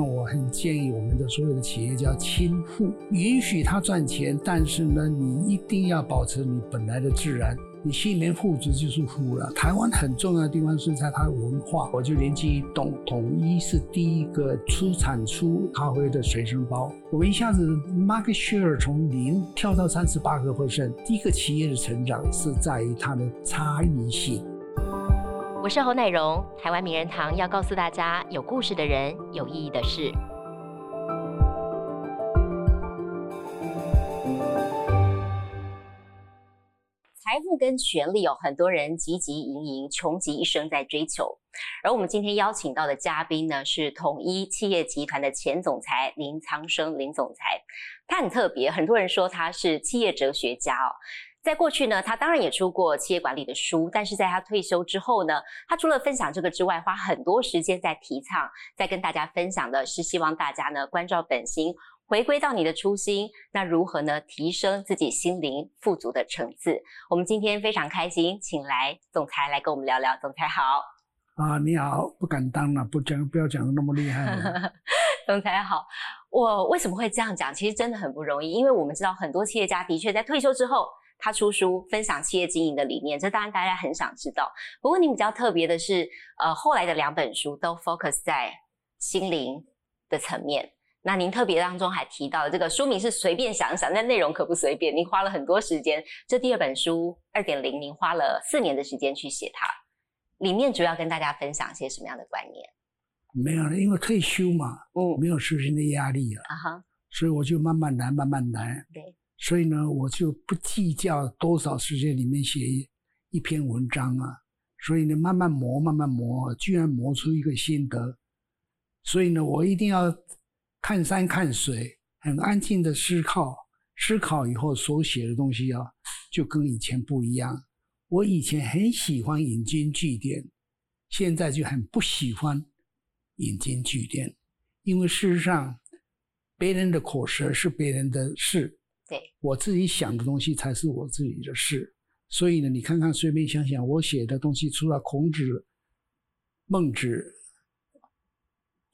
那我很建议我们的所有的企业家亲富，允许他赚钱，但是呢，你一定要保持你本来的自然。你心里面富足就是富了。台湾很重要的地方是在它的文化，我就连记统统一是第一个出产出咖啡的随身包。我们一下子 market share 从零跳到三十八个 percent，第一个企业的成长是在于它的差异性。我是侯乃荣，台湾名人堂要告诉大家：有故事的人，有意义的事。财富跟权力哦，很多人汲汲营营，穷极一生在追求。而我们今天邀请到的嘉宾呢，是统一企业集团的前总裁林苍生林总裁。他很特别，很多人说他是企业哲学家哦。在过去呢，他当然也出过企业管理的书，但是在他退休之后呢，他除了分享这个之外，花很多时间在提倡，在跟大家分享的是希望大家呢关照本心，回归到你的初心。那如何呢提升自己心灵富足的层次？我们今天非常开心，请来总裁来跟我们聊聊。总裁好啊，你好，不敢当了，不讲不要讲的那么厉害。总裁好，我为什么会这样讲？其实真的很不容易，因为我们知道很多企业家的确在退休之后。他出书分享企业经营的理念，这当然大家很想知道。不过你比较特别的是，呃，后来的两本书都 focus 在心灵的层面。那您特别当中还提到这个书名是随便想想，但内容可不随便。您花了很多时间，这第二本书二点零，您花了四年的时间去写它。里面主要跟大家分享一些什么样的观念？没有了，因为退休嘛，嗯，没有时间的压力啊啊哈，所以我就慢慢来，慢慢来。对。所以呢，我就不计较多少时间里面写一篇文章啊。所以呢，慢慢磨，慢慢磨，居然磨出一个心得。所以呢，我一定要看山看水，很安静的思考，思考以后所写的东西啊，就跟以前不一样。我以前很喜欢引经据典，现在就很不喜欢引经据典，因为事实上，别人的口舌是别人的事。对我自己想的东西才是我自己的事，所以呢，你看看，随便想想，我写的东西，除了孔子、孟子、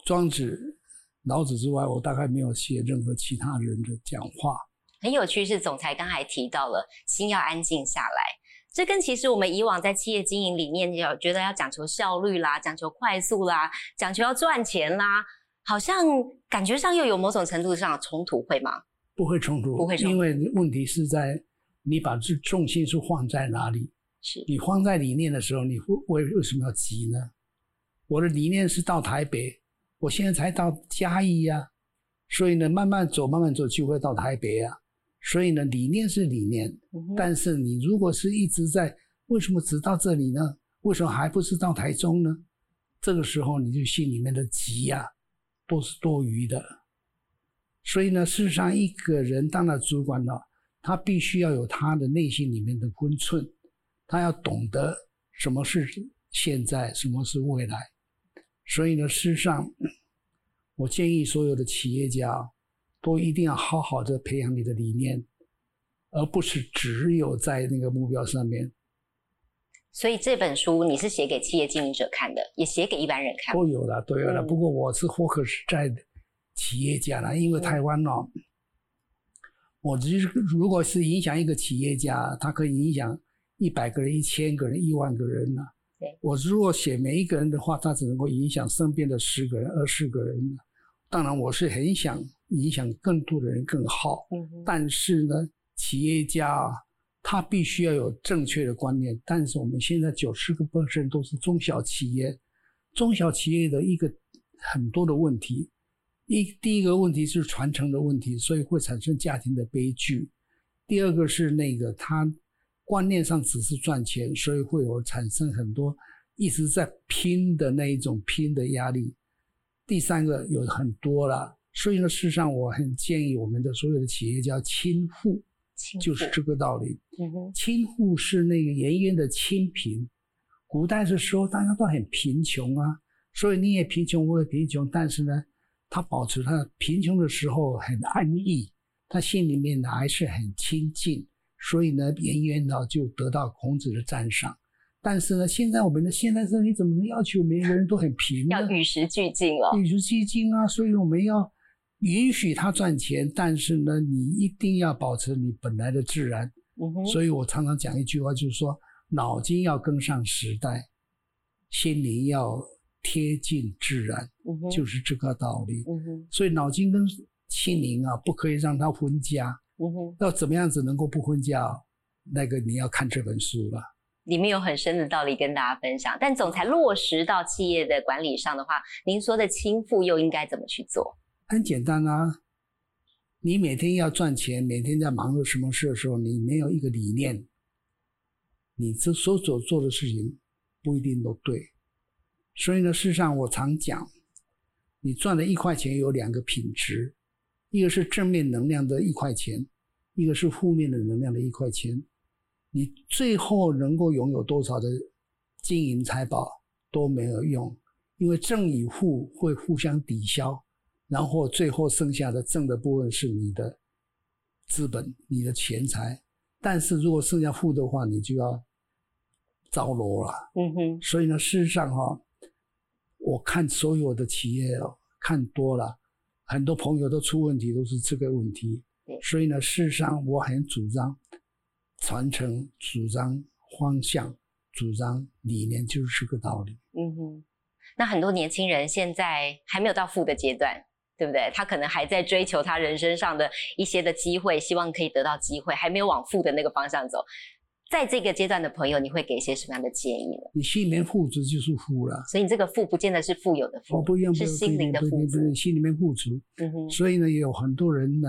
庄子、老子之外，我大概没有写任何其他人的讲话。很有趣，是总裁刚才提到了心要安静下来，这跟其实我们以往在企业经营里面要觉得要讲求效率啦，讲求快速啦，讲求要赚钱啦，好像感觉上又有某种程度上的冲突，会吗？不会冲突，不会冲突，因为问题是在你把这重心是放在哪里？是你放在理念的时候，你为为什么要急呢？我的理念是到台北，我现在才到嘉义呀，所以呢，慢慢走，慢慢走就会到台北啊。所以呢，理念是理念，但是你如果是一直在，为什么只到这里呢？为什么还不是到台中呢？这个时候你就心里面的急呀，都是多余的。所以呢，事实上，一个人当了主管了，他必须要有他的内心里面的分寸，他要懂得什么是现在，什么是未来。所以呢，事实上，我建议所有的企业家都一定要好好的培养你的理念，而不是只有在那个目标上面。所以这本书你是写给企业经营者看的，也写给一般人看。都有了，都有了。不过我是 focus 在。企业家啦，因为台湾哦，我就是如果是影响一个企业家，他可以影响一百个人、一千个人、一万个人呢。对，我如果写每一个人的话，他只能够影响身边的十个人、二十个人。当然，我是很想影响更多的人更好。嗯，但是呢，企业家啊他必须要有正确的观念。但是我们现在九十个本身都是中小企业，中小企业的一个很多的问题。一第一个问题是传承的问题，所以会产生家庭的悲剧。第二个是那个他观念上只是赚钱，所以会有产生很多一直在拼的那一种拼的压力。第三个有很多了，所以呢，事实上我很建议我们的所有的企业家亲富，就是这个道理。亲富是那个颜渊的清贫。古代的时候大家都很贫穷啊，所以你也贫穷，我也贫穷，但是呢。他保持他贫穷的时候很安逸，他心里面呢还是很清净，所以呢颜渊呢就得到孔子的赞赏。但是呢，现在我们的现代社会，你怎么能要求每个人都很平呢？要与时俱进了。与时俱进啊！所以我们要允许他赚钱，但是呢，你一定要保持你本来的自然。嗯，所以我常常讲一句话，就是说，脑筋要跟上时代，心灵要贴近自然，嗯，就是这个道理。嗯，所以脑筋跟心灵啊，不可以让它分家。嗯，要怎么样子能够不分家？那个你要看这本书了。里面有很深的道理跟大家分享。但总裁落实到企业的管理上的话，您说的轻负又应该怎么去做？很简单啊，你每天要赚钱，每天在忙碌什么事的时候，你没有一个理念，你这所所做的事情不一定都对。所以呢，事实上我常讲，你赚了一块钱有两个品质，一个是正面能量的一块钱，一个是负面的能量的一块钱。你最后能够拥有多少的金银财宝都没有用，因为正与负会互相抵消，然后最后剩下的正的部分是你的资本、你的钱财。但是如果剩下负的话，你就要着落了。嗯哼，所以呢，事实上哈，我看所有的企业哦，看多了，很多朋友都出问题，都是这个问题。所以呢，事实上我很主张。传承主张方向，主张理念就是这个道理。嗯哼，那很多年轻人现在还没有到富的阶段，对不对？他可能还在追求他人生上的一些的机会，希望可以得到机会，还没有往富的那个方向走。在这个阶段的朋友，你会给一些什么样的建议呢？你心里面富足就是富了，所以你这个富不见得是富有的富，不一样，是心灵的富足，心里面富足。嗯哼，所以呢，也有很多人呢。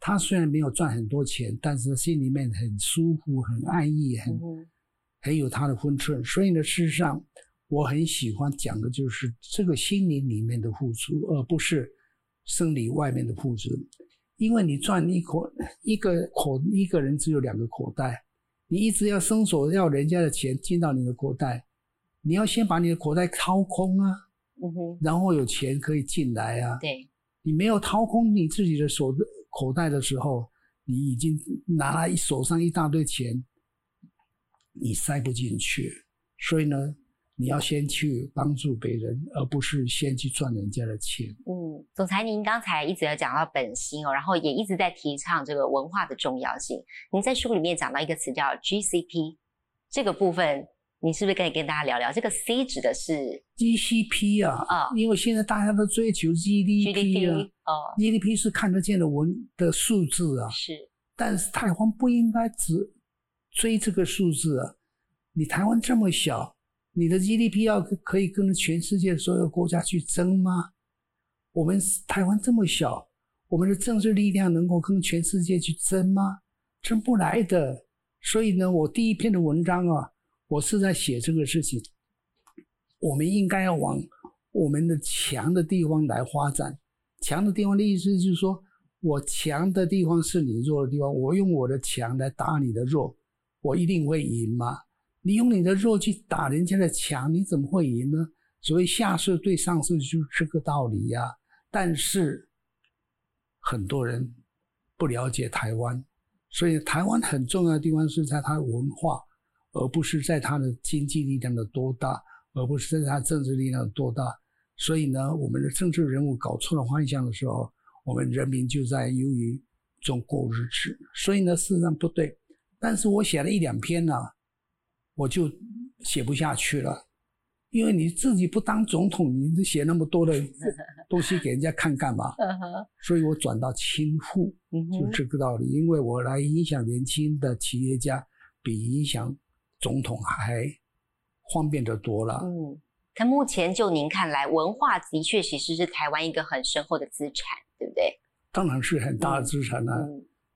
他虽然没有赚很多钱，但是心里面很舒服、很安逸、很很有他的分寸。所以呢，事实上我很喜欢讲的就是这个心灵里面的付出，而不是生理外面的付出。因为你赚一口一个口一个人只有两个口袋，你一直要伸手要人家的钱进到你的口袋，你要先把你的口袋掏空啊，嗯哼，然后有钱可以进来啊。对，你没有掏空你自己的手的。口袋的时候，你已经拿了一手上一大堆钱，你塞不进去。所以呢，你要先去帮助别人，而不是先去赚人家的钱。嗯，总裁，您刚才一直有讲到本心哦，然后也一直在提倡这个文化的重要性。您在书里面讲到一个词叫 GCP，这个部分。你是不是可以跟大家聊聊这个 C 指的是 GCP 啊？啊，因为现在大家都追求 GDP 啊，哦，GDP 是看得见的文的数字啊。是，但是台湾不应该只追这个数字啊。你台湾这么小，你的 GDP 要可以跟全世界所有国家去争吗？我们台湾这么小，我们的政治力量能够跟全世界去争吗？争不来的。所以呢，我第一篇的文章啊。我是在写这个事情，我们应该要往我们的强的地方来发展。强的地方的意思就是说，我强的地方是你弱的地方，我用我的强来打你的弱，我一定会赢吗？你用你的弱去打人家的强，你怎么会赢呢？所以下士对上士就是这个道理呀。但是很多人不了解台湾，所以台湾很重要的地方是在它的文化。而不是在它的经济力量的多大，而不是在它政治力量的多大。所以呢，我们的政治人物搞错了方向的时候，我们人民就在由于中过日子。所以呢，事实上不对。但是我写了一两篇呢，我就写不下去了，因为你自己不当总统，你写那么多的 东西给人家看干嘛？所以我转到亲富，就这个道理。因为我来影响年轻的企业家，比影响。总统还方便的多了。嗯，但目前就您看来，文化的确其实是台湾一个很深厚的资产，对不对？当然是很大的资产了。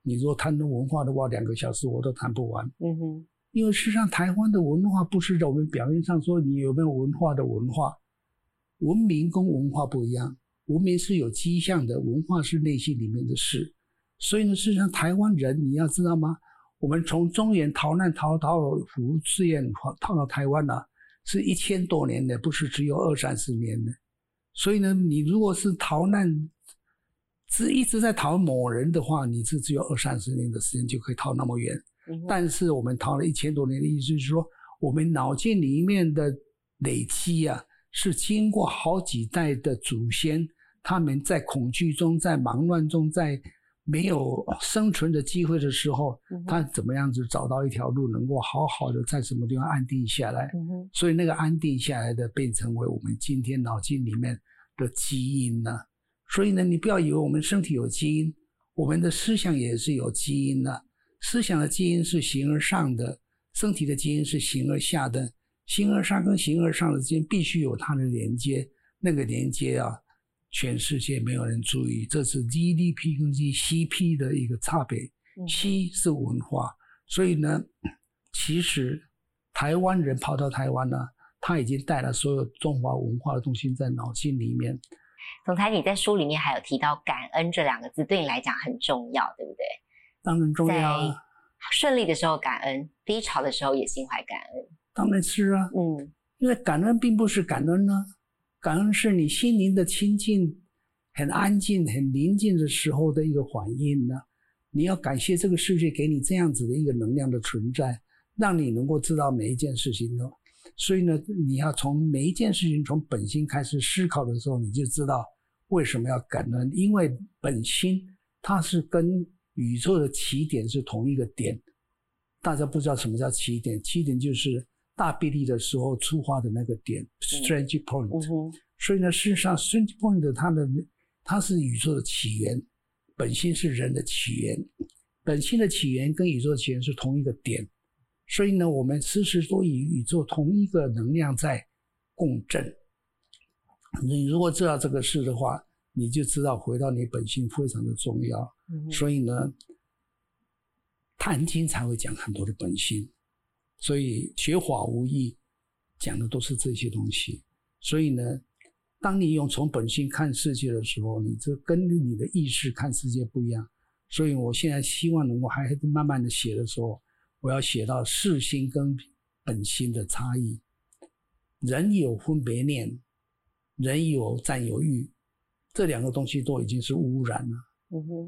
你如果谈论文化的话，两个小时我都谈不完。嗯哼，因为事实上，台湾的文化不是在我们表面上说你有没有文化的文化，文明跟文化不一样。文明是有迹象的，文化是内心里面的事。所以呢，事实上，台湾人你要知道吗？我们从中原逃难逃到福建，逃到台湾了，是一千多年的，不是只有二三十年的。所以呢，你如果是逃难，是一直在逃某人的话，你是只有二三十年的时间就可以逃那么远。但是我们逃了一千多年的意思是说，我们脑筋里面的累积啊，是经过好几代的祖先，他们在恐惧中，在忙乱中，在没有生存的机会的时候，他怎么样子找到一条路，能够好好的在什么地方安定下来？所以那个安定下来的，变成为我们今天脑筋里面的基因呢。所以呢，你不要以为我们身体有基因，我们的思想也是有基因的。思想的基因是形而上的。身体的基因是形而下的，形而上跟形而上的之间必须有它的连接，那个连接啊，全世界没有人注意，这是 GDP 跟 GCP 的一个差别。C 是文化，所以呢，其实台湾人跑到台湾呢，他已经带了所有中华文化的东西在脑筋里面。总裁，你在书里面还有提到“感恩”这两个字，对你来讲很重要，对不对？当然重要啊。顺利的时候感恩，低潮的时候也心怀感恩。当然是啊，嗯，因为感恩并不是感恩呢，感恩是你心灵的清净、很安静、很宁静的时候的一个反应呢。你要感谢这个世界给你这样子的一个能量的存在，让你能够知道每一件事情的。所以呢，你要从每一件事情从本心开始思考的时候，你就知道为什么要感恩，因为本心它是跟。宇宙的起点是同一个点，大家不知道什么叫起点？起点就是大臂力的时候出发的那个点，strength point。所以呢，事实上，strength point 它的它是宇宙的起源，本性是人的起源，本性的起源跟宇宙的起源是同一个点。所以呢，我们时时都与宇宙同一个能量在共振。你如果知道这个事的话，你就知道回到你本性非常的重要。所以呢，《谈经》才会讲很多的本性，所以学法无益，讲的都是这些东西。所以呢，当你用从本性看世界的时候，你这跟你的意识看世界不一样。所以我现在希望能够还慢慢的写的时候，我要写到世心跟本心的差异。人有分别念，人有占有欲，这两个东西都已经是污染了。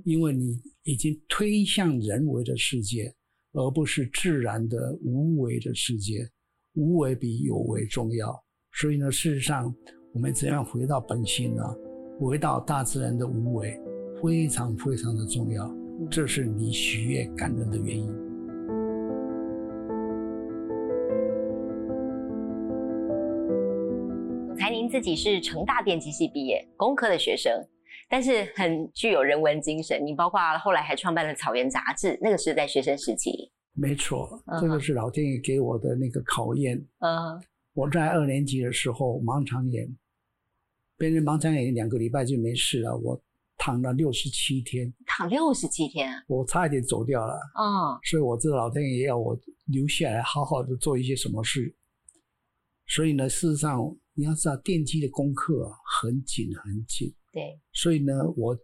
因为你已经推向人为的世界，而不是自然的无为的世界。无为比有为重要。所以呢，事实上，我们怎样回到本心呢？回到大自然的无为，非常非常的重要。这是你喜悦感恩的原因。总裁，您自己是成大电机系毕业，工科的学生。但是很具有人文精神，你包括后来还创办了《草原》杂志，那个是在学生时期。没错，这个是老天爷给我的那个考验。嗯，我在二年级的时候盲肠炎，别人盲肠炎两个礼拜就没事了，我躺了六十七天，躺六十七天，我差一点走掉了。嗯，所以我知道老天爷要我留下来，好好的做一些什么事。所以呢，事实上你要知道，电机的功课很紧很紧。对，所以呢，我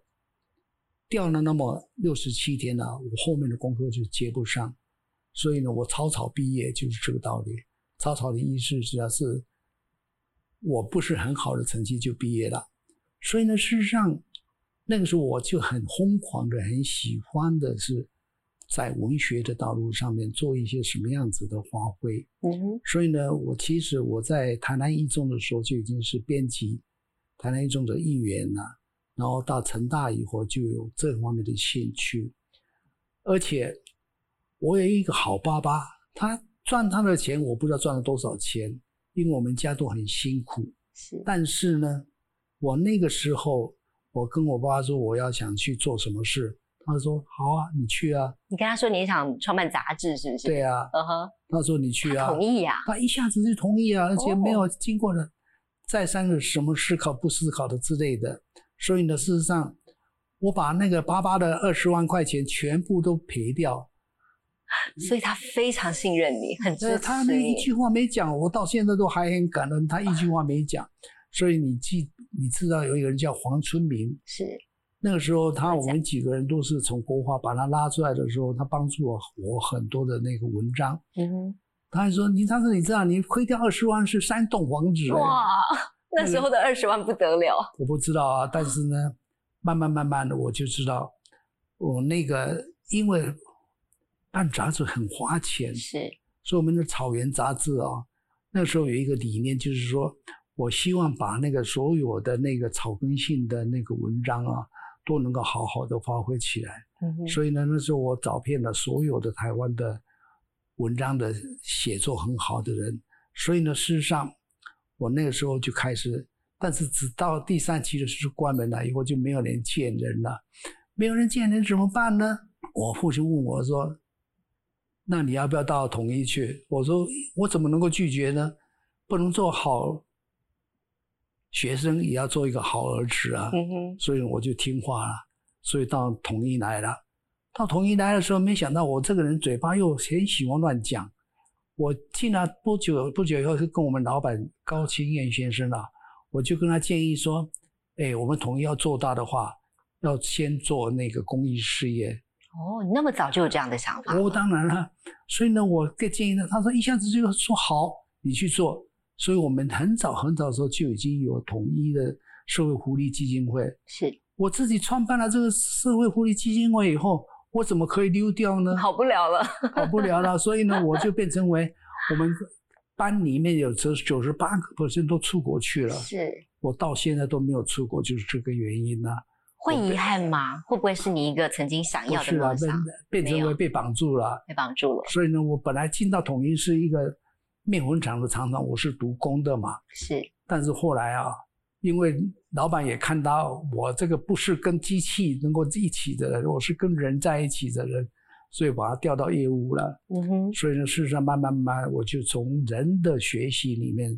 掉了那么六十七天呢，我后面的功课就接不上，所以呢，我草草毕业就是这个道理。草草的意思只要是我不是很好的成绩就毕业了，所以呢，事实上那个时候我就很疯狂的、很喜欢的是在文学的道路上面做一些什么样子的发挥。嗯，所以呢，我其实我在台南一中的时候就已经是编辑。台南一中的议员呐，然后到成大以后就有这方面的兴趣，而且我有一个好爸爸，他赚他的钱我不知道赚了多少钱，因为我们家都很辛苦。是，但是呢，我那个时候我跟我爸爸说我要想去做什么事，他说好啊，你去啊。你跟他说你想创办杂志是不是？对啊。嗯哼。他说你去啊。同意呀。他一下子就同意啊，而且没有经过的。再三的什么思考不思考的之类的，所以呢，事实上，我把那个爸爸的二十万块钱全部都赔掉，所以他非常信任你，很支持他那一句话没讲，我到现在都还很感恩。他一句话没讲，所以你记，你知道有一个人叫黄春明，是那个时候他我们几个人都是从国华把他拉出来的时候，他帮助我我很多的那个文章。嗯哼。他还说：“你当时你知道，你亏掉二十万是三栋房子。”哇，那时候的二十万不得了。我不知道啊，但是呢，慢慢慢慢的我就知道，我那个因为办杂志很花钱，是，所以我们的草原杂志啊，那时候有一个理念，就是说我希望把那个所有的那个草根性的那个文章啊，都能够好好的发挥起来。嗯所以呢，那时候我找遍了所有的台湾的文章的写作很好的人。所以呢，事实上我那个时候就开始，但是直到第三期的时候关门了以后，就没有人见人了。没有人见人怎么办呢？我父亲问我说：“那你要不要到统一去？”我说：“我怎么能够拒绝呢？不能做好学生，也要做一个好儿子啊。”嗯哼，所以我就听话了，所以到统一来了。到统一来的时候，没想到我这个人嘴巴又很喜欢乱讲。我进来不久，不久以后是跟我们老板高清燕先生啊，我就跟他建议说：“哎，我们统一要做大的话，要先做那个公益事业。哦，你那么早就有这样的想法？哦，当然了。所以呢，我给建议呢，他说一下子就说好，你去做。所以我们很早很早的时候就已经有统一的社会福利基金会。是我自己创办了这个社会福利基金会以后，我怎么可以溜掉呢？好不了了。跑不了了，所以呢，我就变成为我们班里面有九九十八个 percent 都出国去了，是我到现在都没有出国，就是这个原因呢、会遗憾吗？会不会是你一个曾经想要的不是啊，变梦想变成为被绑住了。被绑住了？所以呢，我本来进到统一是一个面粉厂的厂长，我是读工的嘛，是但是后来啊，因为老板也看到我这个不是跟机器能够一起的人，我是跟人在一起的人，所以把他调到业务了。嗯哼，所以呢，事实上慢慢慢慢，我就从人的学习里面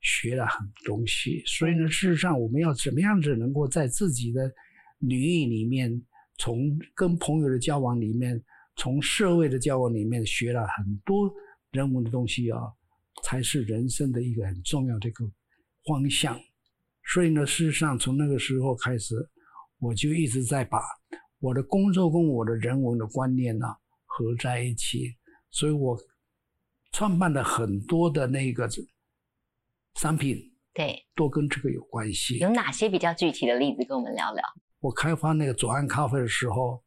学了很多东西。所以呢，事实上我们要怎么样子能够在自己的领域里面，从跟朋友的交往里面，从社会的交往里面学了很多人文的东西啊，才是人生的一个很重要的一个方向。所以呢，事实上从那个时候开始，我就一直在把我的工作跟我的人文的观念呢、合在一起，所以我创办了很多的那个商品，对，都跟这个有关系。有哪些比较具体的例子跟我们聊聊？我开发那个左岸咖啡的时候，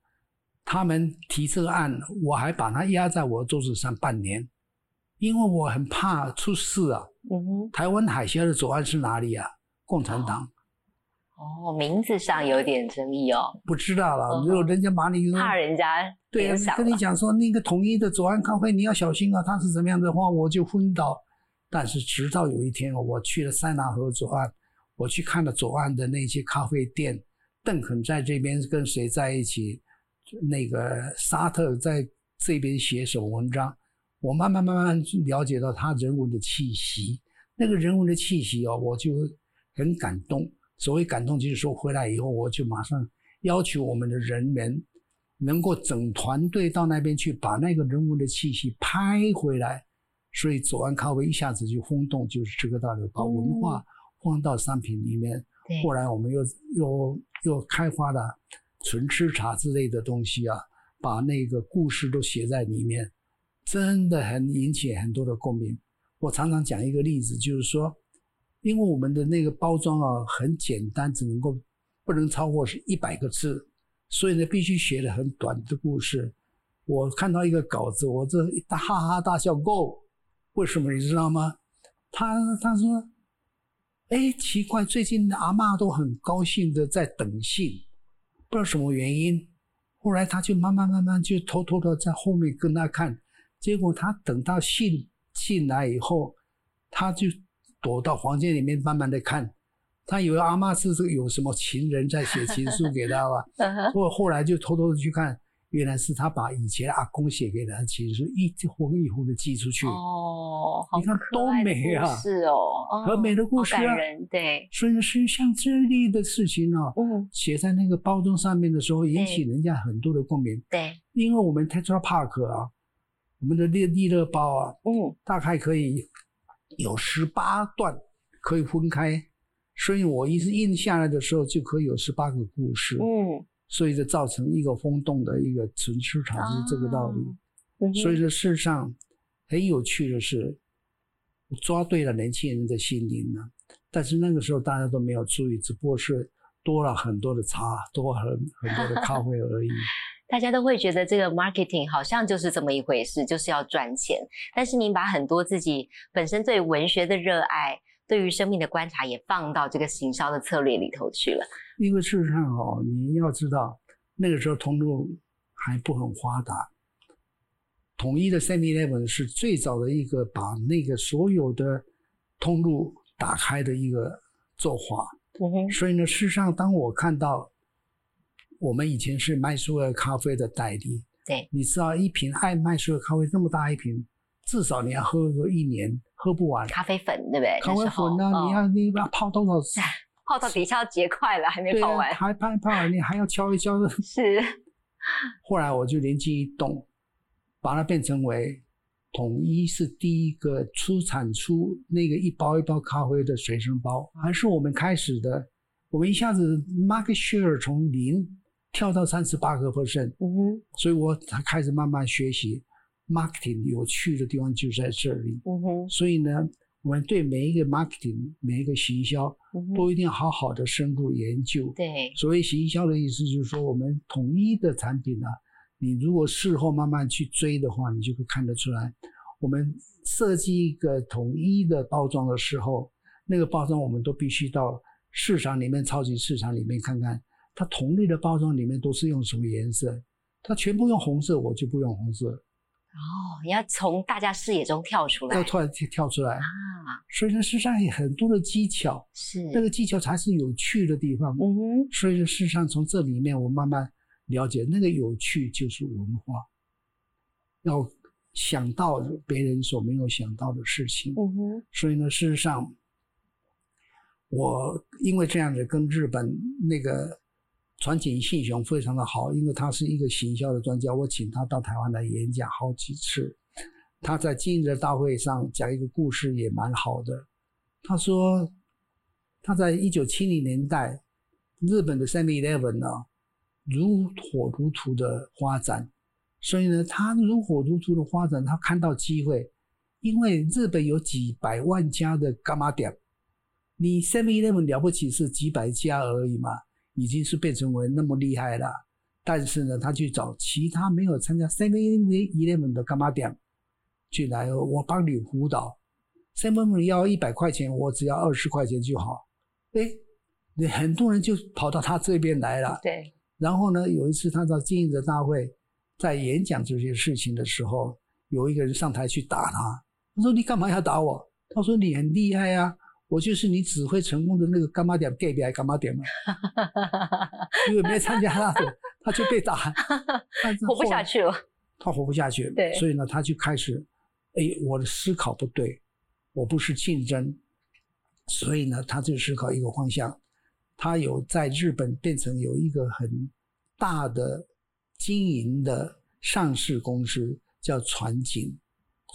他们提这个案，我还把它压在我桌子上半年，因为我很怕出事啊。嗯哼，台湾海峡的左岸是哪里啊？共产党哦，名字上有点争议哦，不知道了。嗯如果人家把你怕人家对啊，跟你讲说那个统一的左岸咖啡你要小心啊，他是怎么样的话，我就昏倒。但是直到有一天，我去了塞纳河左岸，我去看了左岸的那些咖啡店，邓肯在这边跟谁在一起，那个沙特在这边写什么文章，我慢慢慢慢了解到他人文的气息，那个人文的气息哦，我就很感动。所谓感动，就是说回来以后，我就马上要求我们的人员能够整团队到那边去，把那个人文的气息拍回来。所以左岸咖啡一下子就轰动，就是这个道理，把文化放到商品里面。对后来我们又又又开发了纯吃茶之类的东西啊，把那个故事都写在里面，真的很引起很多的共鸣。我常常讲一个例子，就是说，因为我们的那个包装啊很简单，只能够不能超过是一百个字，所以呢必须写的很短的故事。我看到一个稿子，我这一大哈哈大笑够，为什么你知道吗？他他说，哎，奇怪，最近阿嬷都很高兴的在等信，不知道什么原因。后来他就慢慢慢慢就偷偷的在后面跟他看，结果他等到信进来以后，他就躲到房间里面慢慢的看，他以为阿妈是这个有什么情人在写情书给他吧，嗯哼。后后来就偷偷的去看，原来是他把以前阿公写给他的情书一封一封的寄出去。哦，你看多美啊。是哦，哦很美的故事啊。对，所以呢，是像这类的事情哦，嗯，写在那个包装上面的时候，引起人家很多的共鸣。对，因为我们 Tetra Park 啊，我们的利利乐包啊，嗯，大概可以有十八段可以分开，所以我一直印下来的时候就可以有十八个故事，嗯，所以就造成一个风动的一个存储场是这个道理。嗯所以说，事实上很有趣的是，抓对了年轻人的心灵了。但是那个时候大家都没有注意，只不过是多了很多的茶，多很很多的咖啡而已。大家都会觉得这个 marketing 好像就是这么一回事，就是要赚钱。但是您把很多自己本身对文学的热爱，对于生命的观察，也放到这个行销的策略里头去了。因为事实上哦，你要知道，那个时候通路还不很发达，统一的 Seven Eleven 是最早的一个把那个所有的通路打开的一个做法。嗯哼，所以呢，事实上，当我看到。我们以前是麦苏尔咖啡的代理，对，你知道一瓶爱麦苏尔咖啡这么大一瓶，至少你要喝个一年，喝不完。咖啡粉对不对？咖啡粉呢？你要你把泡多少次？泡到底下要结块了，还没泡完。还泡泡，你还要敲一敲。是。后来我就灵机一动，把它变成为统一是第一个出产出那个一包一包咖啡的随身包，还是我们开始的。我们一下子 market share 从零。跳到三十八个 percent，嗯哼，所以我才开始慢慢学习 marketing 有趣的地方就在这里，嗯哼，所以呢，我们对每一个 marketing 每一个行销都一定要好好的深入研究。对，所谓行销的意思就是说，我们统一的产品呢，你如果事后慢慢去追的话，你就会看得出来，我们设计一个统一的包装的时候，那个包装我们都必须到市场里面、超级市场里面看看。它同类的包装里面都是用什么颜色？它全部用红色，我就不用红色。哦，你要从大家视野中跳出来，要突然跳出来啊！所以呢，事实上有很多的技巧，是那个技巧才是有趣的地方。嗯哼。所以呢，事实上从这里面我慢慢了解，那个有趣就是文化，要想到别人所没有想到的事情。嗯哼。所以呢，事实上，我因为这样子跟日本那个。传景信雄非常的好，因为他是一个行销的专家，我请他到台湾来演讲好几次。他在今日大会上讲一个故事也蛮好的。他说他在一九七零年代，日本的 Seven Eleven 呢如火如荼的发展，所以呢，他如火如荼的发展，他看到机会，因为日本有几百万家的干妈店，你 Seven Eleven 了不起是几百家而已嘛。已经是变成为那么厉害了，但是呢，他去找其他没有参加 Seven Eleven 的干妈店去来，我帮你辅导。Seven Eleven 要一百块钱，我只要二十块钱就好。哎，你很多人就跑到他这边来了。对。然后呢，有一次他到经营者大会，在演讲这些事情的时候，有一个人上台去打他。他说：“你干嘛要打我？”他说：“你很厉害啊。”我就是你指挥成功的那个干妈点，gay 还干妈点嘛？因为没参加他，他就被打，活不下去了。他活不下去，对，所以呢，他就开始，哎，我的思考不对，我不是竞争，所以呢，他就思考一个方向。他有在日本变成有一个很大的经营的上市公司，叫传景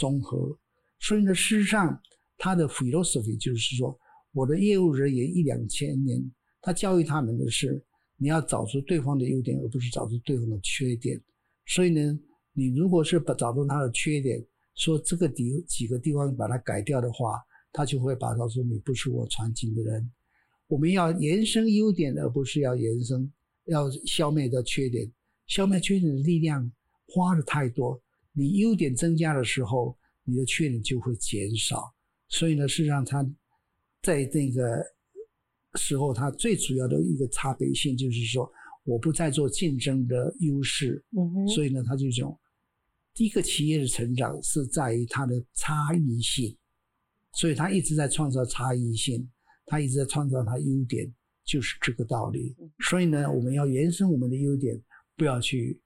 综合。所以呢，事实上。他的 philosophy 就是说，我的业务人员一两千年，他教育他们的是，你要找出对方的优点，而不是找出对方的缺点。所以呢，你如果是把找出他的缺点，说这个地几个地方把它改掉的话，他就会把他说你不是我传经的人。我们要延伸优点，而不是要延伸要消灭的缺点。消灭缺点的力量花的太多，你优点增加的时候，你的缺点就会减少。所以呢，事实上，他在那个时候，他最主要的一个差别性就是说，我不再做竞争的优势。嗯哼。所以呢，他就讲，第一个企业的成长是在于它的差异性，所以他一直在创造差异性，他一直在创造他优点，就是这个道理。所以呢，我们要延伸我们的优点，不要去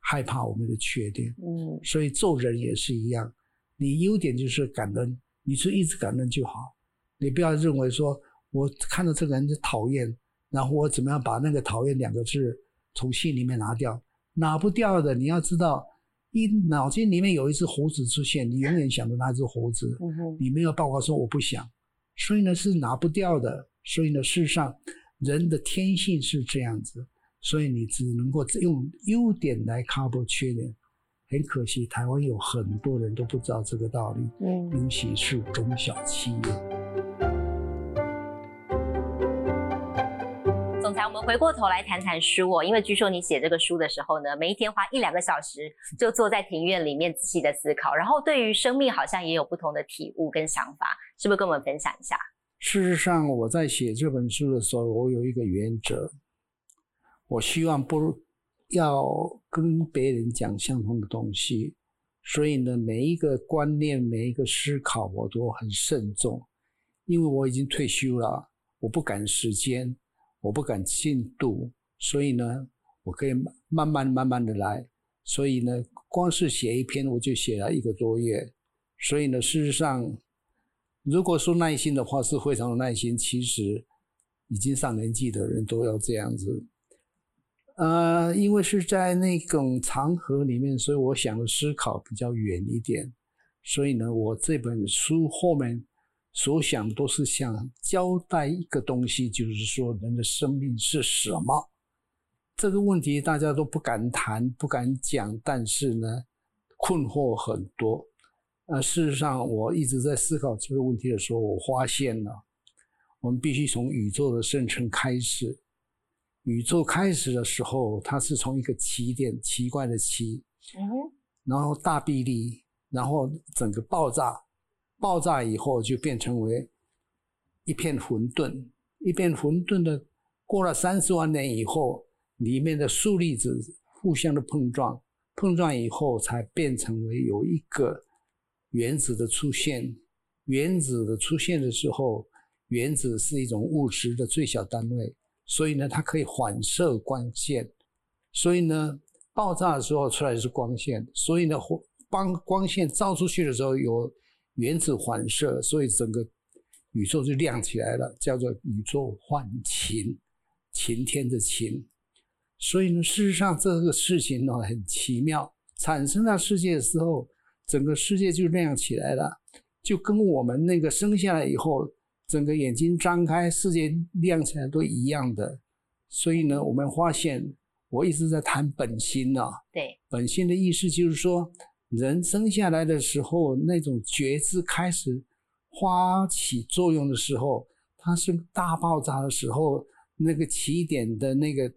害怕我们的缺点。嗯。所以做人也是一样，你优点就是感恩。你是一直感恩就好，你不要认为说我看到这个人就讨厌，然后我怎么样把那个讨厌两个字从心里面拿掉，拿不掉的。你要知道，一脑筋里面有一只猴子出现，你永远想着那只猴子，你没有办法说我不想，所以呢是拿不掉的。所以呢，事实上人的天性是这样子，所以你只能够用优点来 cover 缺点。很可惜，台湾有很多人都不知道这个道理，嗯，尤其是中小企业。总总裁，我们回过头来谈谈书哦，因为据说你写这个书的时候呢，每一天花一两个小时就坐在庭院里面仔细的思考，然后对于生命好像也有不同的体悟跟想法，是不是跟我们分享一下？事实上，我在写这本书的时候，我有一个原则，我希望不要跟别人讲相同的东西，所以呢，每一个观念、每一个思考，我都很慎重，因为我已经退休了，我不赶时间。我不赶进度，所以呢，我可以慢慢慢慢的来。所以呢，光是写一篇，我就写了一个多月。所以呢，事实上，如果说耐心的话，是非常的耐心。其实，已经上年纪的人都要这样子。呃，因为是在那种长河里面，所以我想的思考比较远一点。所以呢，我这本书后面。所想的都是想交代一个东西，就是说人的生命是什么这个问题，大家都不敢谈、不敢讲，但是呢，困惑很多。呃，事实上，我一直在思考这个问题的时候，我发现了，我们必须从宇宙的生成开始。宇宙开始的时候，它是从一个奇点，奇怪的奇，嗯，然后大臂力，然后整个爆炸。爆炸以后就变成为一片混沌，一片混沌的。过了三十万年以后，里面的数粒子互相的碰撞，碰撞以后才变成为有一个原子的出现。原子的出现的时候，原子是一种物质的最小单位，所以呢，它可以反射光线。所以呢，爆炸的时候出来是光线，所以呢，光光线照出去的时候有。原子反射，所以整个宇宙就亮起来了，叫做宇宙幻晴，晴天的晴。所以呢，事实上这个事情呢很奇妙，产生了世界的时候，整个世界就亮起来了，就跟我们那个生下来以后，整个眼睛张开，世界亮起来都一样的。所以呢，我们发现，我一直在谈本心呢。对，本心的意思就是说。人生下来的时候，那种觉知开始发起作用的时候，它是大爆炸的时候，那个起点的那个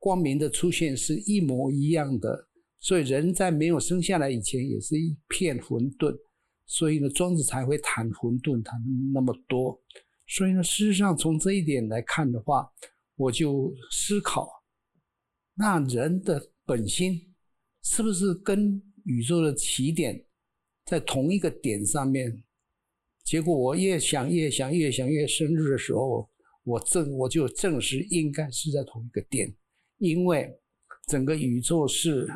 光明的出现是一模一样的。所以人在没有生下来以前，也是一片混沌。所以呢，庄子才会谈混沌，谈那么多。所以呢，事实上从这一点来看的话，我就思考，那人的本心是不是跟？宇宙的起点在同一个点上面，结果我越想越想越想越深入的时候，我证我就证实应该是在同一个点，因为整个宇宙是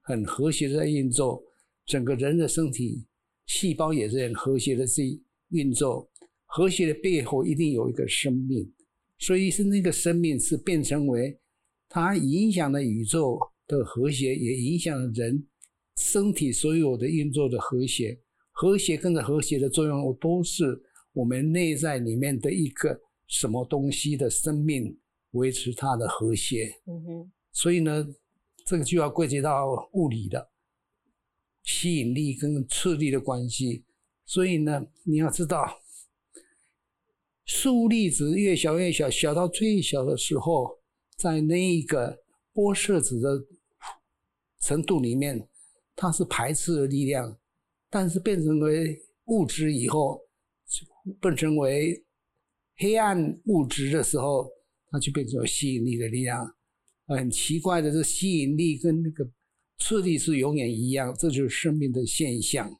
很和谐在运作，整个人的身体细胞也是很和谐的在运作，和谐的背后一定有一个生命，所以是那个生命是变成为它影响了宇宙的和谐，也影响了人。身体所有的运作的和谐，和谐跟着和谐的作用，都是我们内在里面的一个什么东西的生命维持它的和谐。嗯哼。所以呢，这个就要归结到物理的吸引力跟斥力的关系。所以呢，你要知道，数粒子越小越小，小到最小的时候，在那一个波色子的程度里面。它是排斥的力量，但是变成为物质以后，变成为黑暗物质的时候，它就变成了吸引力的力量。很奇怪的，这吸引力跟那个次第是永远一样，这就是生命的现象。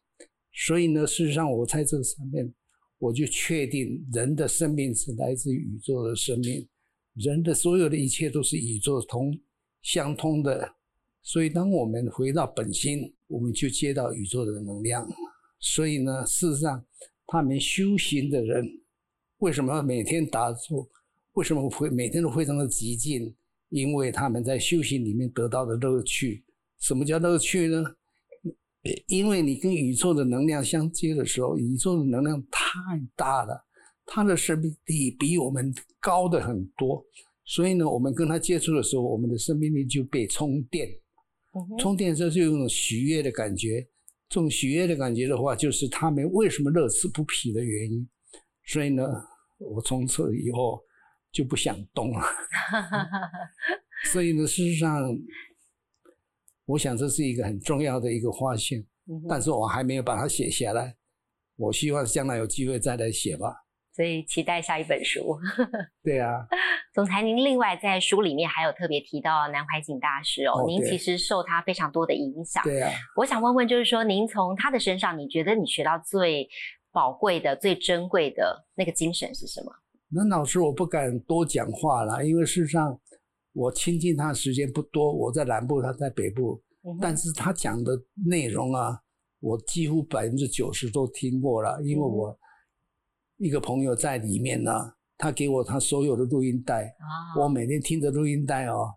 所以呢，事实上我在这个上面，我就确定人的生命是来自宇宙的生命，人的所有的一切都是宇宙通相通的。所以，当我们回到本心，我们就接到宇宙的能量。所以呢，事实上，他们修行的人为什么每天打坐？为什么会每天都非常的极尽？因为他们在修行里面得到的乐趣。什么叫乐趣呢？因为你跟宇宙的能量相接的时候，宇宙的能量太大了，它的生命力比我们高的很多。所以呢，我们跟它接触的时候，我们的生命力就被充电。充电时候就有种喜悦的感觉，这种喜悦的感觉的话，就是他们为什么乐此不疲的原因。所以呢，我从此以后就不想动了。所以呢，事实上，我想这是一个很重要的一个发现，但是我还没有把它写下来。我希望将来有机会再来写吧。所以期待下一本书。对啊，总裁，您另外在书里面还有特别提到南怀瑾大师哦，您其实受他非常多的影响。对啊，我想问问，就是说您从他的身上，你觉得你学到最宝贵的、最珍贵的那个精神是什么？那老师，我不敢多讲话了，因为事实上我亲近他的时间不多，我在南部，他在北部，但是他讲的内容啊，我几乎百分之九十都听过了，因为我。一个朋友在里面呢，他给我他所有的录音带，我每天听着录音带哦，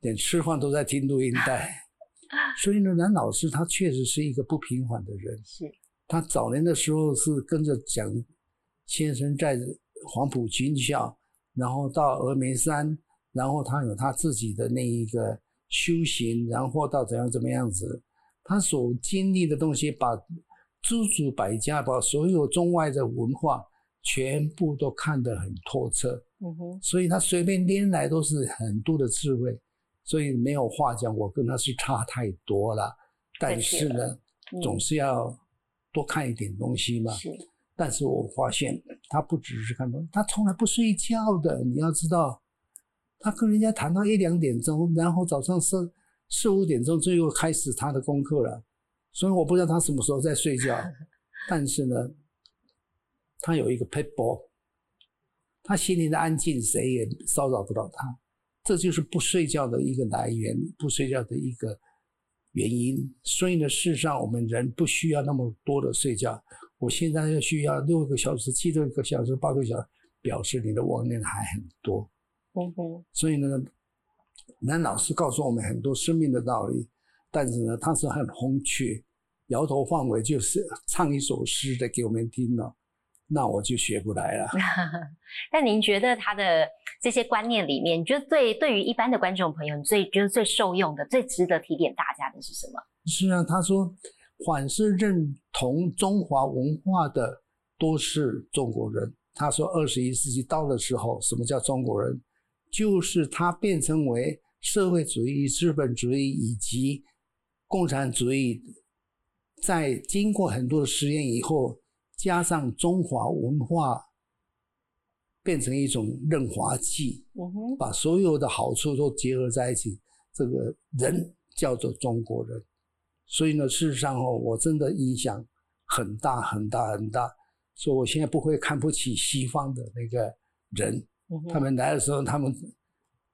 连吃饭都在听录音带。所以呢，南老师他确实是一个不平凡的人。是，他早年的时候是跟着蒋先生在黄埔军校，然后到峨眉山，然后他有他自己的那一个修行，然后到怎样怎么样子，他所经历的东西，把诸子百家，把所有中外的文化。全部都看得很透彻，嗯哼，所以他随便拈来都是很多的智慧，所以没有话讲。我跟他是差太多了，但是呢，总是要多看一点东西嘛。是，但是我发现他不只是看东西，他从来不睡觉的。你要知道，他跟人家谈到一两点钟，然后早上四四五点钟就又开始他的功课了。所以我不知道他什么时候在睡觉，但是呢。他有一个 people，他心里的安静，谁也骚扰不到他。这就是不睡觉的一个来源，不睡觉的一个原因。所以呢，事实上我们人不需要那么多的睡觉。我现在要需要六个小时、七个小时、八个小时，表示你的妄念还很多。嗯哼。所以呢，南老师告诉我们很多生命的道理，但是呢，他是很风趣，摇头晃尾，就是唱一首诗的给我们听了。那我就学不来了。那您觉得他的这些观念里面，你觉得对对于一般的观众朋友，你最觉得最受用的、最值得提点大家的是什么？是啊，他说，凡是认同中华文化的都是中国人。他说，二十一世纪到的时候，什么叫中国人？就是它变成为社会主义、资本主义以及共产主义，在经过很多的实验以后。加上中华文化变成一种润滑剂，把所有的好处都结合在一起，这个人叫做中国人。所以呢，事实上哦，我真的影响很大很大很大。所以我现在不会看不起西方的那个人，他们来的时候，他们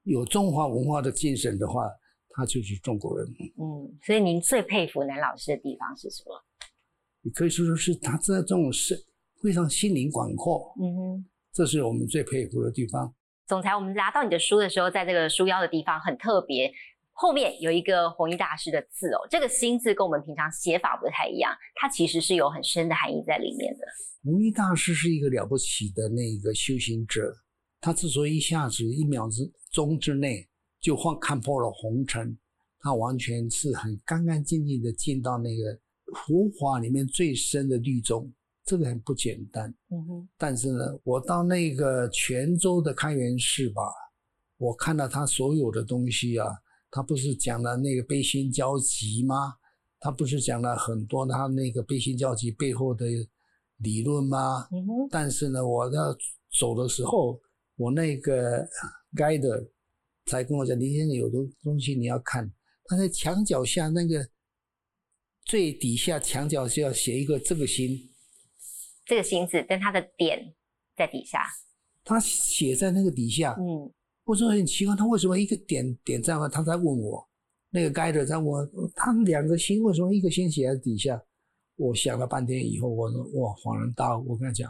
有中华文化的精神的话，他就是中国人。嗯，所以您最佩服南老师的地方是什么？你可以说说是他这种是非常心灵广阔，嗯哼，这是我们最佩服的地方。总裁，我们拿到你的书的时候，在这个书腰的地方很特别，后面有一个弘一大师的字哦，这个“心”字跟我们平常写法不太一样，它其实是有很深的含义在里面的。弘一大师是一个了不起的那个修行者，他之所以一下子一秒之钟之内就换看破了红尘，他完全是很干干净净的进到那个。浮华里面最深的绿中，这个很不简单。嗯哼。但是呢，我到那个泉州的开元寺吧，我看到他所有的东西啊，他不是讲了那个悲心交集吗？他不是讲了很多他那个悲心交集背后的理论吗？嗯哼。但是呢，我要走的时候，我那个 guide 才跟我讲，你现在有的东西你要看，他在墙脚下那个。最底下墙角是要写一个这个心，这个心字，但它的点在底下。他写在那个底下，嗯，我说很奇怪，他为什么一个点点在那？他在问我，那个 guide 在问，他两个心为什么一个心写在底下？我想了半天以后，我说哇，恍然大悟。我跟他讲，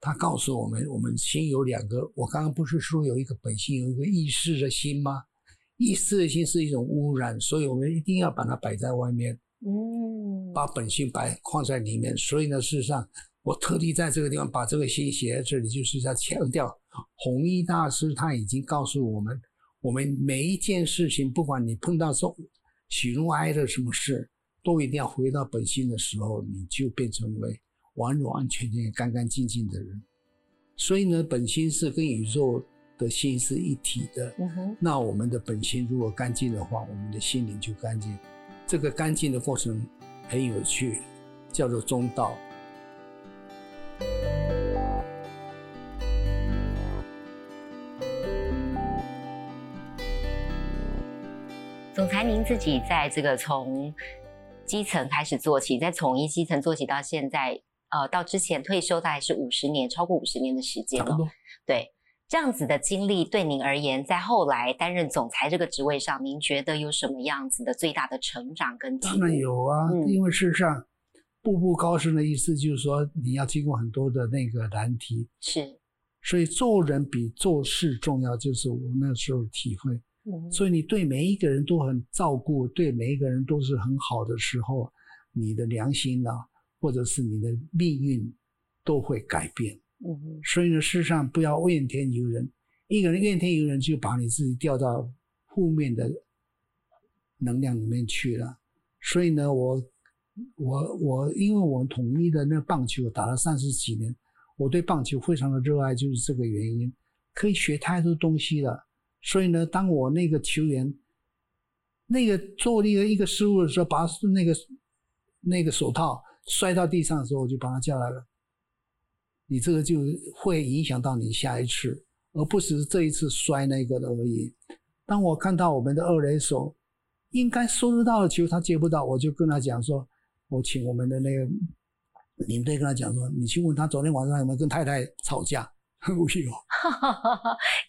他告诉我们，我们心有两个。我刚刚不是说有一个本性，有一个意识的心吗？意识的心是一种污染，所以我们一定要把它摆在外面。嗯，把本性摆放在里面，所以呢，事实上，我特地在这个地方把这个心写在这里，就是在强调，弘一大师他已经告诉我们，我们每一件事情，不管你碰到受喜怒哀乐什么事，都一定要回到本心的时候，你就变成为完完全全干干净净的人。所以呢，本心是跟宇宙的心是一体的。那我们的本心如果干净的话，我们的心灵就干净。这个干净的过程很有趣，叫做中道。总裁，您自己在这个从基层开始做起，在从一基层做起到现在，呃，到之前退休大概是五十年，超过五十年的时间了。对，这样子的经历对您而言，在后来担任总裁这个职位上，您觉得有什么样子的最大的成长跟？当然有啊，因为事实上，步步高升的意思就是说，你要经过很多的那个难题。是，所以做人比做事重要，就是我那时候体会。所以你对每一个人都很照顾，对每一个人都是很好的时候，你的良心呐，或者是你的命运都会改变。嗯，所以呢，世上不要怨天尤人，一个人怨天尤人，就把你自己掉到负面的能量里面去了。所以呢，我我我，因为我们统一的那棒球打了三十几年，我对棒球非常的热爱，就是这个原因，可以学太多东西了。所以呢，当我那个球员那个做那个一个失误的时候，把那个那个手套摔到地上的时候，我就把他叫来了。你这个就会影响到你下一次，而不是这一次摔那个的而已。当我看到我们的二垒手应该收得到的球他接不到，我就跟他讲说：“我请我们的那个领队跟他讲说，你去问他昨天晚上有没有跟太太吵架。”无有，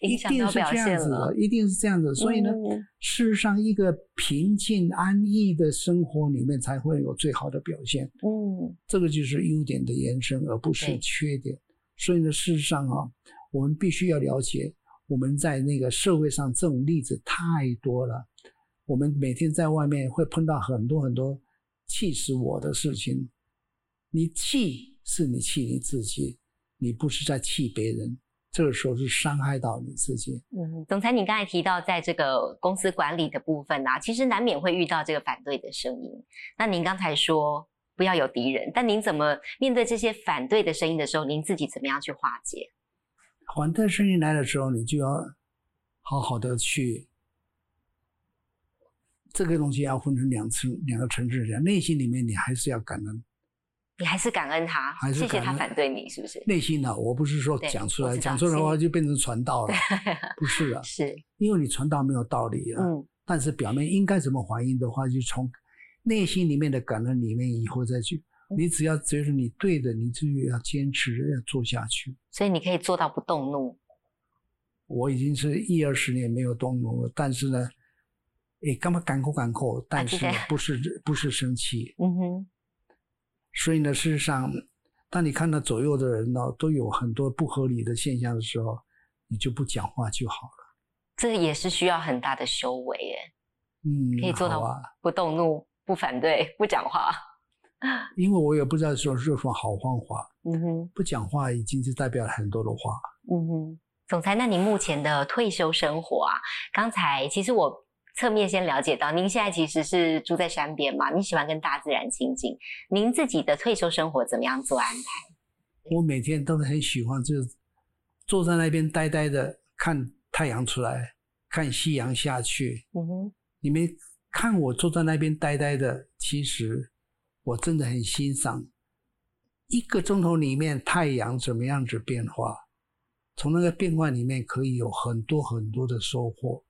一定是这样子的，一定是这样子。所以呢，事实上，一个平静安逸的生活里面才会有最好的表现。嗯，这个就是优点的延伸，而不是缺点。所以呢，事实上啊，我们必须要了解，我们在那个社会上这种例子太多了。我们每天在外面会碰到很多很多气死我的事情。你气是你气你自己。你不是在气别人，这个时候是伤害到你自己。嗯，总裁，你刚才提到在这个公司管理的部分啊，其实难免会遇到这个反对的声音。那您刚才说不要有敌人，但您怎么面对这些反对的声音的时候，您自己怎么样去化解？反对声音来的时候，你就要好好的去，这个东西要分成两层两个层次讲，内心里面你还是要感恩。你还是感恩他，还是谢谢他反对你，是不是？内心呢？我不是说讲出来，讲出来的话就变成传道了，不是啊。是，因为你传道没有道理啊。嗯。但是表面应该怎么反应的话，就从内心里面的感恩里面以后再去。你只要觉得你对的，你就要坚持要做下去。所以你可以做到不动怒。我已经是一二十年没有动怒了，但是呢，哎，干嘛干口干口？但是不是不是生气？嗯哼。所以呢，事实上，当你看到左右的人呢都有很多不合理的现象的时候，你就不讲话就好了。这也是需要很大的修为耶。嗯，可以做到不动怒、不反对、不讲话。因为我也不知道说是什么好方法。嗯哼，不讲话已经是代表了很多的话。嗯哼，总裁，那你目前的退休生活啊？刚才其实我。侧面先了解到，您现在其实是住在山边嘛？你喜欢跟大自然亲近。您自己的退休生活怎么样做安排？我每天都是很喜欢，就是坐在那边呆呆的看太阳出来，看夕阳下去。嗯哼，你们看我坐在那边呆呆的，其实我真的很欣赏一个钟头里面太阳怎么样子变化，从那个变化里面可以有很多很多的收获。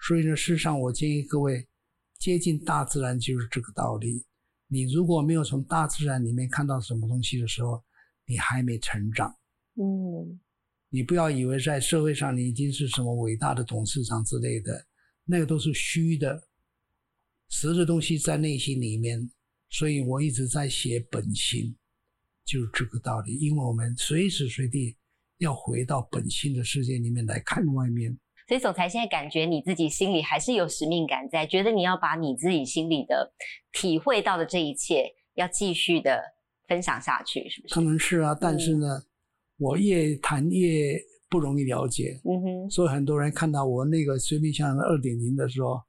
所以呢，事实上，我建议各位接近大自然就是这个道理。你如果没有从大自然里面看到什么东西的时候，你还没成长。嗯，你不要以为在社会上你已经是什么伟大的董事长之类的，那个都是虚的，实的东西在内心里面。所以我一直在写本心，就是这个道理。因为我们随时随地要回到本心的世界里面来看外面。所以，总裁现在感觉你自己心里还是有使命感在，觉得你要把你自己心里的体会到的这一切，要继续的分享下去，是不是？可能是啊，但是呢，我越谈越不容易了解。嗯哼。所以很多人看到我那个随便像二点零的时候，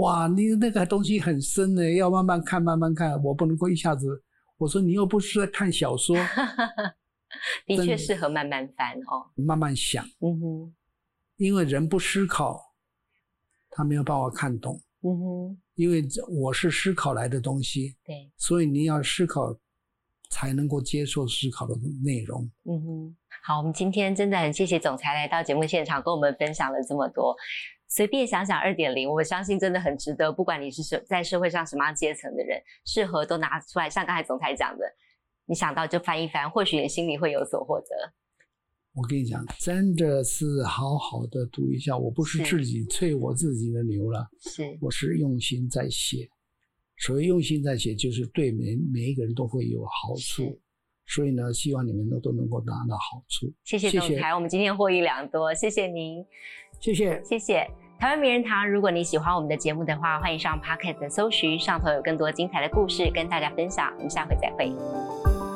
哇，你那个东西很深呢，要慢慢看，慢慢看，我不能够一下子。我说你又不是在看小说，的确适合慢慢翻哦，慢慢想。嗯哼。因为人不思考，他没有办法看懂。嗯哼，因为我是思考来的东西，对，所以你要思考，才能够接受思考的内容。嗯哼，好，我们今天真的很谢谢总裁来到节目现场，跟我们分享了这么多。随便想想二点零，我相信真的很值得。不管你是社在社会上什么样阶层的人，适合都拿出来。像刚才总裁讲的，你想到就翻一翻，或许你心里会有所获得。我跟你讲，真的是好好的读一下。我不是自己吹我自己的牛了，是，我是用心在写。所谓用心在写，就是对每每一个人都会有好处。所以呢，希望你们都都能够拿到好处。谢谢总裁，我们今天获益良多，谢谢您，谢谢，谢谢台湾名人堂。如果你喜欢我们的节目的话，欢迎上 Pocket 搜寻，上头有更多精彩的故事跟大家分享。我们下回再会。